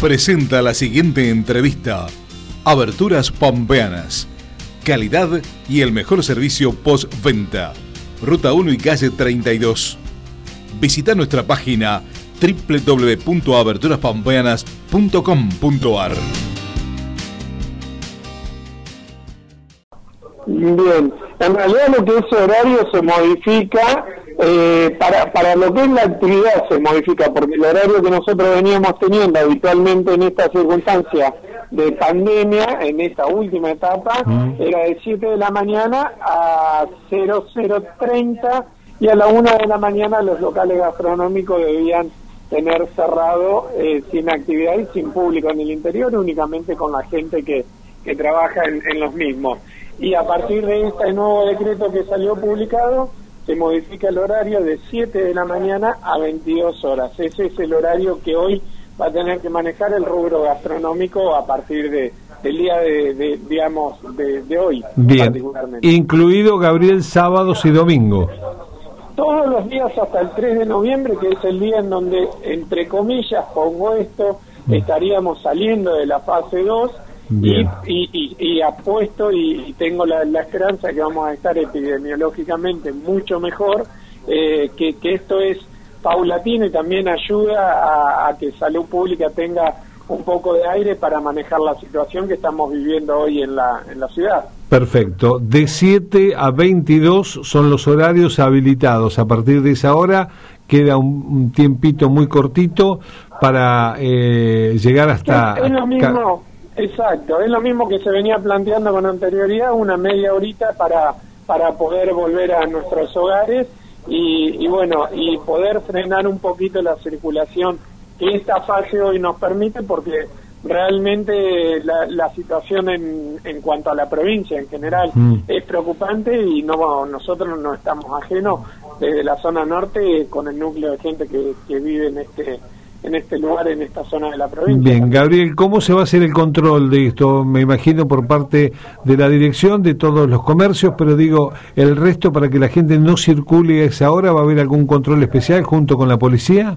presenta la siguiente entrevista. Aberturas Pampeanas. Calidad y el mejor servicio postventa. Ruta 1 y calle 32. Visita nuestra página www.aberturaspampeanas.com.ar. Bien, en realidad lo que es horario se modifica, eh, para, para lo que es la actividad se modifica, porque el horario que nosotros veníamos teniendo habitualmente en esta circunstancia de pandemia, en esta última etapa, era de 7 de la mañana a 0030 y a la 1 de la mañana los locales gastronómicos debían tener cerrado eh, sin actividad y sin público en el interior, únicamente con la gente que, que trabaja en, en los mismos. Y a partir de este nuevo decreto que salió publicado se modifica el horario de 7 de la mañana a 22 horas. Ese es el horario que hoy va a tener que manejar el rubro gastronómico a partir de, del día de, digamos, de, hoy. Bien, incluido Gabriel sábados y domingos. Todos los días hasta el 3 de noviembre, que es el día en donde, entre comillas, pongo esto, mm. estaríamos saliendo de la fase 2 y, y, y, apuesto y, tengo la, esperanza que vamos a estar epidemiológicamente mucho mejor, eh, que, esto es paulatino y también ayuda a, que salud pública tenga un poco de aire para manejar la situación que estamos viviendo hoy en la, en la ciudad. Perfecto. De 7 a 22 son los horarios habilitados. A partir de esa hora queda un, tiempito muy cortito para eh, llegar hasta... Es, lo mismo. Exacto, es lo mismo que se venía planteando con anterioridad, una media horita para, para poder volver a nuestros hogares y, bueno, y poder frenar un poquito la circulación que esta fase hoy nos permite porque realmente la, la situación en, en cuanto a la provincia en general mm. es preocupante y no nosotros no estamos ajenos desde la zona norte con el núcleo de gente que, que vive en este en este lugar, en esta zona de la provincia. Bien, Gabriel, ¿cómo se va a hacer el control de esto? Me imagino por parte de la dirección, de todos los comercios, pero digo, el resto para que la gente no circule a esa hora, ¿va a haber algún control especial junto con la policía?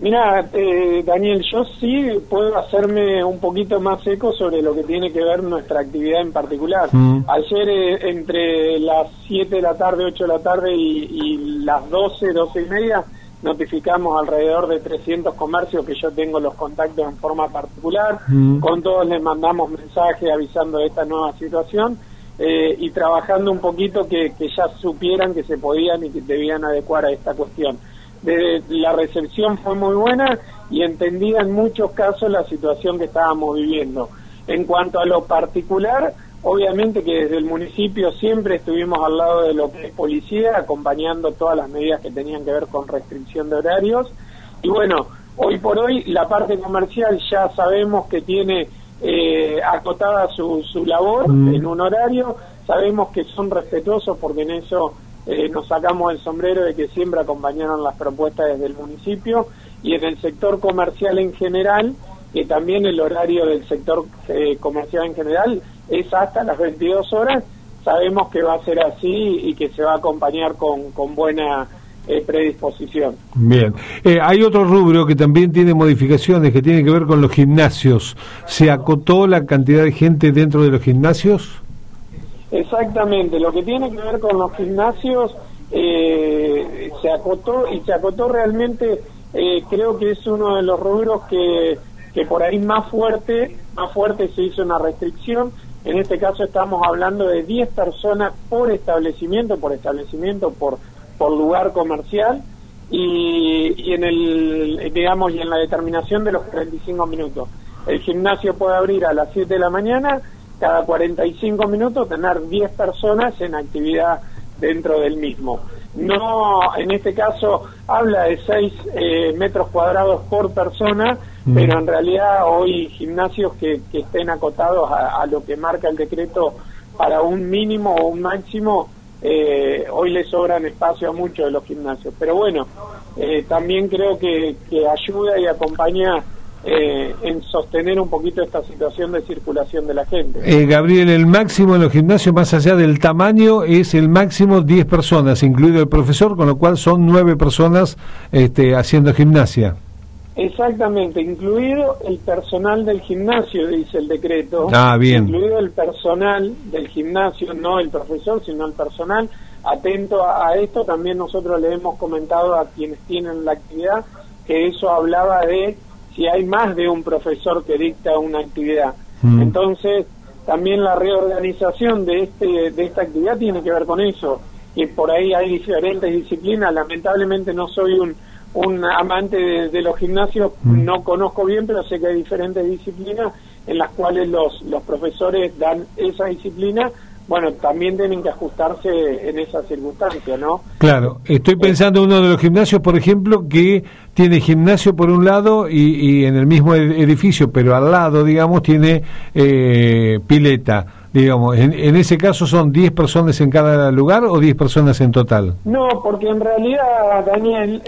Mira, eh, Daniel, yo sí puedo hacerme un poquito más eco sobre lo que tiene que ver nuestra actividad en particular. Mm. Ayer eh, entre las 7 de la tarde, 8 de la tarde y, y las 12, 12 y media, notificamos alrededor de 300 comercios que yo tengo los contactos en forma particular, mm. con todos les mandamos mensajes avisando de esta nueva situación eh, y trabajando un poquito que, que, ya supieran que se podían y que debían adecuar a esta cuestión. De, la recepción fue muy buena y entendía en muchos casos la situación que estábamos viviendo. En cuanto a lo particular, Obviamente que desde el municipio siempre estuvimos al lado de lo que es policía, acompañando todas las medidas que tenían que ver con restricción de horarios. Y bueno, hoy por hoy la parte comercial ya sabemos que tiene eh, acotada su, su labor mm. en un horario, sabemos que son respetuosos porque en eso eh, nos sacamos el sombrero de que siempre acompañaron las propuestas desde el municipio y en el sector comercial en general, que también el horario del sector eh, comercial en general es hasta las 22 horas, sabemos que va a ser así y que se va a acompañar con, con buena eh, predisposición. Bien, eh, hay otro rubro que también tiene modificaciones que tiene que ver con los gimnasios. ¿Se acotó la cantidad de gente dentro de los gimnasios? Exactamente, lo que tiene que ver con los gimnasios eh, se acotó y se acotó realmente, creo que es uno de los rubros que, que por ahí más fuerte, más fuerte se hizo una restricción en este caso estamos hablando de 10 personas por establecimiento, por establecimiento, por, por lugar comercial y, y en el, digamos, y en la determinación de los 45 minutos. El gimnasio puede abrir a las 7 de la mañana, cada 45 minutos tener 10 personas en actividad dentro del mismo. No, en este caso habla de 6 eh, metros cuadrados por persona, mm. pero en realidad hoy gimnasios que, que estén acotados a, lo que marca el decreto para un mínimo o un máximo, eh, hoy le sobran espacio a muchos de los gimnasios. Pero bueno, eh, también creo que, que ayuda y acompaña eh, en sostener un poquito esta situación de circulación de la gente. Eh, Gabriel, el máximo en los gimnasios, más allá del tamaño, es el máximo 10 personas, incluido el profesor, con lo cual son 9 personas este, haciendo gimnasia. Exactamente, incluido el personal del gimnasio, dice el decreto. Ah, bien. Incluido el personal del gimnasio, no el profesor, sino el personal. Atento a, esto, también nosotros le hemos comentado a quienes tienen la actividad que eso hablaba de si hay más de un profesor que dicta una actividad. Mm. Entonces, también la reorganización de, este, de esta actividad tiene que ver con eso. Y por ahí hay diferentes disciplinas. Lamentablemente no soy un un amante de, los gimnasios, mm. no conozco bien, pero sé que hay diferentes disciplinas en las cuales los, los profesores dan esa disciplina bueno, también tienen que ajustarse en esa circunstancia, ¿no? Claro, estoy pensando en uno de los gimnasios, por ejemplo, que tiene gimnasio por un lado y, y en el mismo edificio, pero al lado, digamos, tiene eh, pileta digamos, en, ese caso son 10 personas en cada lugar o 10 personas en total? No, porque en realidad, Daniel,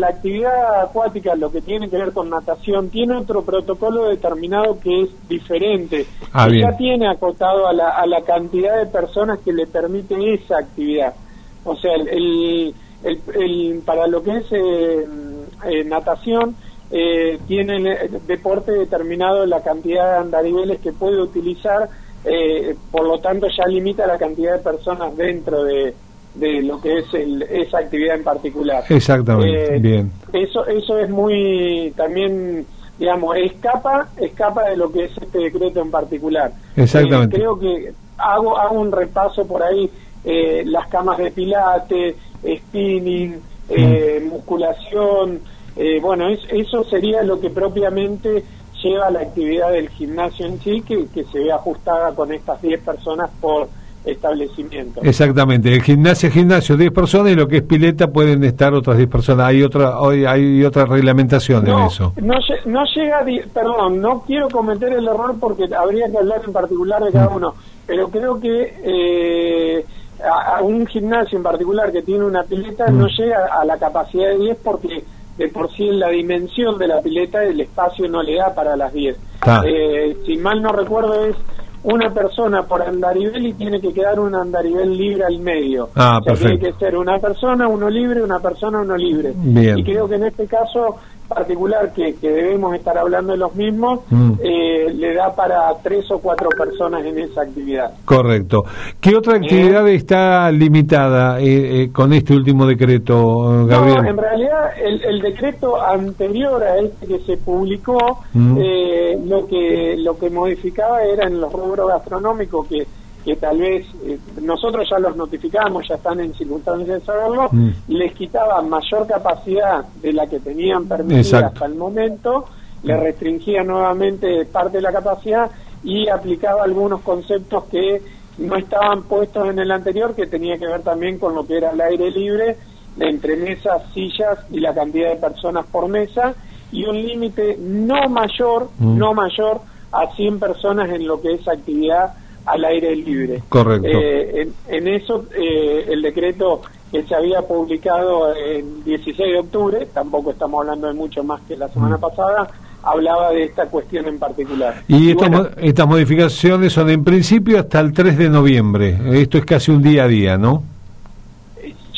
la actividad acuática, lo que tiene que ver con natación, tiene otro protocolo determinado que es diferente. Ah, ya tiene acotado a la, a la cantidad de personas que le permite esa actividad. O sea, el, el, para lo que es eh, eh, natación, eh, tiene el deporte determinado la cantidad de andariveles que puede utilizar eh, por lo tanto ya limita la cantidad de personas dentro de, de lo que es esa actividad en particular. Exactamente, eh, bien. Eso, eso es muy, también, digamos, escapa, escapa de lo que es este decreto en particular. Exactamente. Eh, creo que hago, hago un repaso por ahí, las camas de pilate, spinning, mm. musculación, bueno, eso sería lo que propiamente lleva la actividad del gimnasio en sí, que, se ve ajustada con estas 10 personas por establecimiento. Exactamente, el gimnasio gimnasio 10 personas y lo que es pileta pueden estar otras 10 personas. Hay otra hoy hay otra reglamentación en eso. No, no llega, perdón, no quiero cometer el error porque habría que hablar en particular de cada mm. uno, pero creo que eh, a, un gimnasio en particular que tiene una pileta no mm. llega a la capacidad de 10 porque de por sí en la dimensión de la pileta el espacio no le da para las 10. Eh, si mal no recuerdo es una persona por andarivel y tiene que quedar un andarivel libre al medio. Ah, tiene que ser una persona, uno libre, una persona, uno libre. Y creo que en este caso particular que, debemos estar hablando de los mismos, mm. eh, le da para tres o cuatro personas en esa actividad. Correcto. ¿Qué otra actividad eh, está limitada eh, con este último decreto, Gabriel? en realidad el, decreto anterior a este que se publicó, mm. lo que lo que modificaba era en los rubros gastronómicos que que tal vez eh, nosotros ya los notificamos, ya están en circunstancias de saberlo, mm. les quitaba mayor capacidad de la que tenían permitida hasta el momento, le restringía nuevamente parte de la capacidad y aplicaba algunos conceptos que no estaban puestos en el anterior, que tenía que ver también con lo que era el aire libre, entre mesas, sillas y la cantidad de personas por mesa, y un límite no mayor, mm. no mayor a 100 personas en lo que es actividad al aire libre. Correcto. Eh, en, eso, eh, el decreto que se había publicado el 16 de octubre, tampoco estamos hablando de mucho más que la semana mm. pasada, hablaba de esta cuestión en particular. Y, estas modificaciones son en principio hasta el 3 de noviembre. Esto es casi un día a día, ¿no?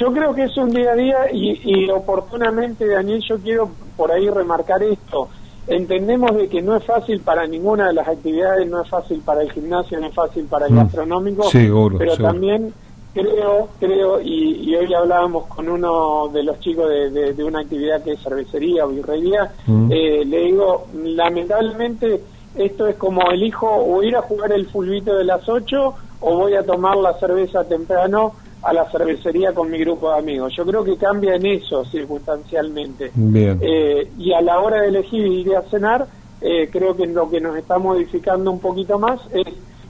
Yo creo que es un día a día y, y oportunamente, Daniel, yo quiero por ahí remarcar esto entendemos de que no es fácil para ninguna de las actividades, no es fácil para el gimnasio, no es fácil para el mm. gastronómico, pero también creo, creo, y, hoy hablábamos con uno de los chicos de, una actividad que es cervecería o birrería, mm. eh, le digo, lamentablemente esto es como elijo o ir a jugar el fulbito de las 8 o voy a tomar la cerveza temprano a la cervecería con mi grupo de amigos. Yo creo que cambia en eso circunstancialmente. Eh, y a la hora de elegir ir a cenar, eh, creo que lo que nos está modificando un poquito más es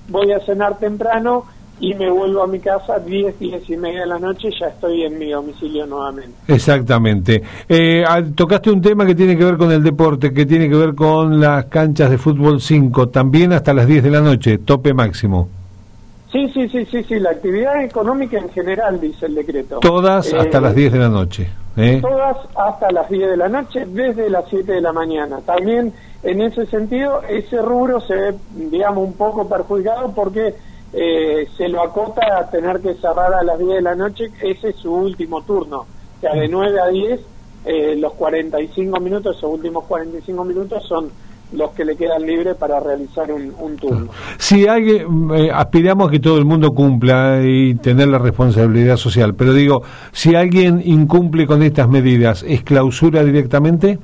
voy a cenar temprano y me vuelvo a mi casa 10, 10 y media de la noche, ya estoy en mi domicilio nuevamente. Exactamente. Eh, tocaste un tema que tiene que ver con el deporte, que tiene que ver con las canchas de fútbol 5, también hasta las 10 de la noche, tope máximo. Sí, sí, sí, sí, sí, la actividad económica en general, dice el decreto. Todas hasta eh, las 10 de la noche. ¿eh? Todas hasta las 10 de la noche, desde las 7 de la mañana. También, en ese sentido, ese rubro se ve, digamos, un poco perjudicado porque eh, se lo acota a tener que cerrar a las 10 de la noche, ese es su último turno. O sea, de 9 a 10 eh, los 45 minutos, o últimos 45 minutos son los que le quedan libres para realizar un, un turno. Si alguien, eh, aspiramos a que todo el mundo cumpla y tener la responsabilidad social, pero digo, si alguien incumple con estas medidas, ¿es clausura directamente?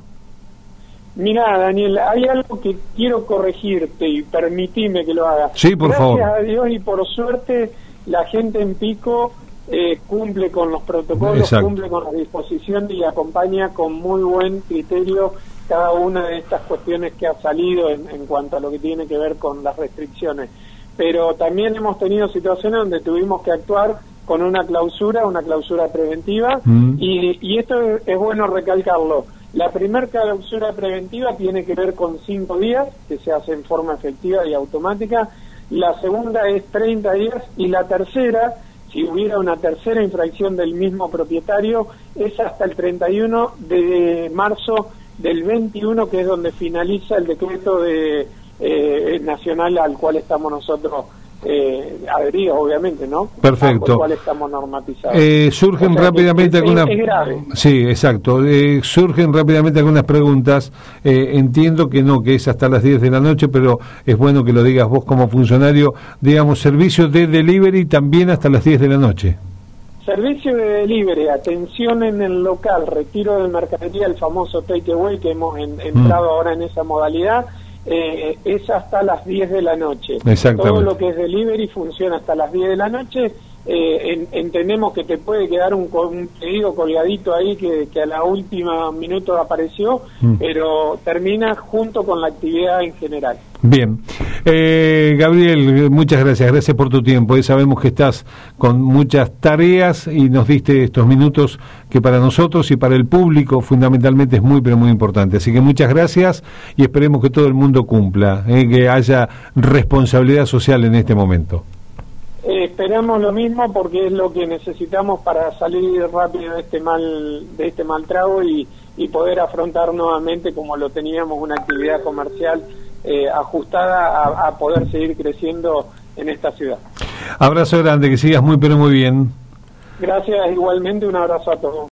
Mira, Daniel, hay algo que quiero corregirte y permitime que lo haga. Sí, por favor. Gracias a Dios y por suerte la gente en Pico eh, cumple con los protocolos, cumple con las disposiciones y acompaña con muy buen criterio cada una de estas cuestiones que ha salido en, cuanto a lo que tiene que ver con las restricciones. Pero también hemos tenido situaciones donde tuvimos que actuar con una clausura, una clausura preventiva, mm. y, esto es, bueno recalcarlo. La primera clausura preventiva tiene que ver con cinco días, que se hace en forma efectiva y automática. La segunda es 30 días y la tercera, si hubiera una tercera infracción del mismo propietario, es hasta el 31 de marzo del 21, que es donde finaliza el decreto de eh, nacional al cual estamos nosotros eh, adheridos, obviamente, ¿no? Perfecto. Al cual estamos normatizados. Eh, surgen rápidamente algunas. Sí, exacto. Eh, surgen rápidamente algunas preguntas. Eh, entiendo que no, que es hasta las 10 de la noche, pero es bueno que lo digas vos como funcionario. Digamos, servicio de delivery también hasta las 10 de la noche. Servicio de delivery, atención en el local, retiro de mercadería, el famoso takeaway que hemos entrado mm. ahora en esa modalidad, eh, es hasta las 10 de la noche. Todo lo que es delivery funciona hasta las 10 de la noche eh, entendemos que te puede quedar un, pedido colgadito ahí que, a la última minuto apareció, mm. pero termina junto con la actividad en general. Bien. Eh, Gabriel, muchas gracias, gracias por tu tiempo. Eh, sabemos que estás con muchas tareas y nos diste estos minutos que para nosotros y para el público fundamentalmente es muy, pero muy importante. Así que muchas gracias y esperemos que todo el mundo cumpla, eh, que haya responsabilidad social en este momento. Eh, esperamos lo mismo porque es lo que necesitamos para salir rápido de este mal de este mal trago y, poder afrontar nuevamente como lo teníamos una actividad comercial eh, ajustada a, a, poder seguir creciendo en esta ciudad. Abrazo grande, que sigas muy pero muy bien. Gracias, igualmente un abrazo a todos.